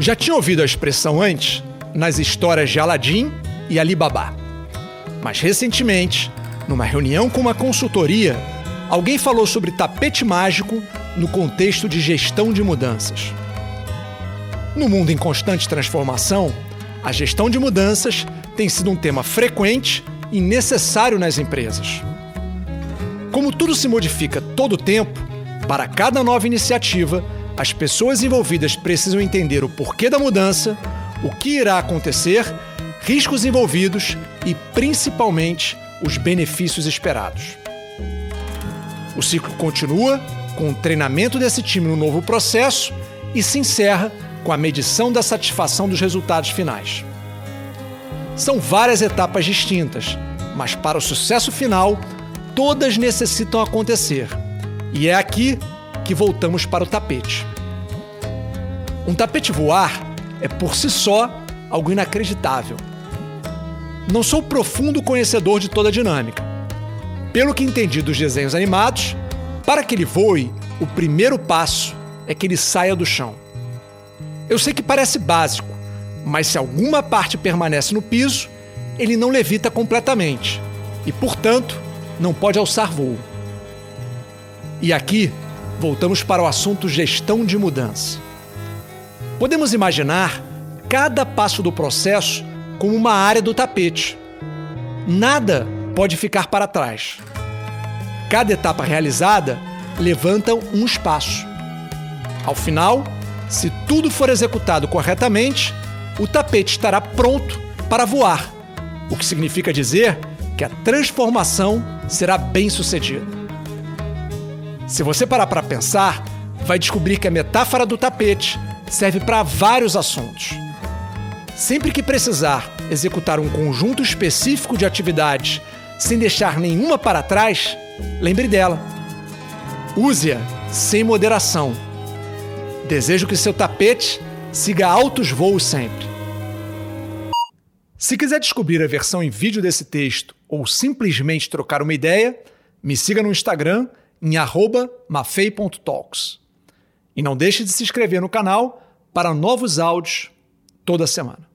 Já tinha ouvido a expressão antes nas histórias de Aladim e Alibaba. Mas recentemente, numa reunião com uma consultoria, alguém falou sobre tapete mágico no contexto de gestão de mudanças. No mundo em constante transformação, a gestão de mudanças tem sido um tema frequente e necessário nas empresas. Como tudo se modifica todo o tempo, para cada nova iniciativa, as pessoas envolvidas precisam entender o porquê da mudança, o que irá acontecer, riscos envolvidos e, principalmente, os benefícios esperados. O ciclo continua com o treinamento desse time no novo processo e se encerra com a medição da satisfação dos resultados finais. São várias etapas distintas, mas para o sucesso final, todas necessitam acontecer. E é aqui que voltamos para o tapete. Um tapete voar é por si só algo inacreditável. Não sou profundo conhecedor de toda a dinâmica. Pelo que entendi dos desenhos animados, para que ele voe, o primeiro passo é que ele saia do chão. Eu sei que parece básico, mas se alguma parte permanece no piso, ele não levita completamente e, portanto, não pode alçar voo. E aqui voltamos para o assunto gestão de mudança. Podemos imaginar cada passo do processo como uma área do tapete. Nada pode ficar para trás. Cada etapa realizada levanta um espaço. Ao final, se tudo for executado corretamente, o tapete estará pronto para voar, o que significa dizer que a transformação será bem sucedida. Se você parar para pensar, vai descobrir que a metáfora do tapete serve para vários assuntos. Sempre que precisar executar um conjunto específico de atividades sem deixar nenhuma para trás, lembre dela. Use-a sem moderação. Desejo que seu tapete siga altos voos sempre. Se quiser descobrir a versão em vídeo desse texto ou simplesmente trocar uma ideia, me siga no Instagram em mafei.talks. E não deixe de se inscrever no canal para novos áudios toda semana.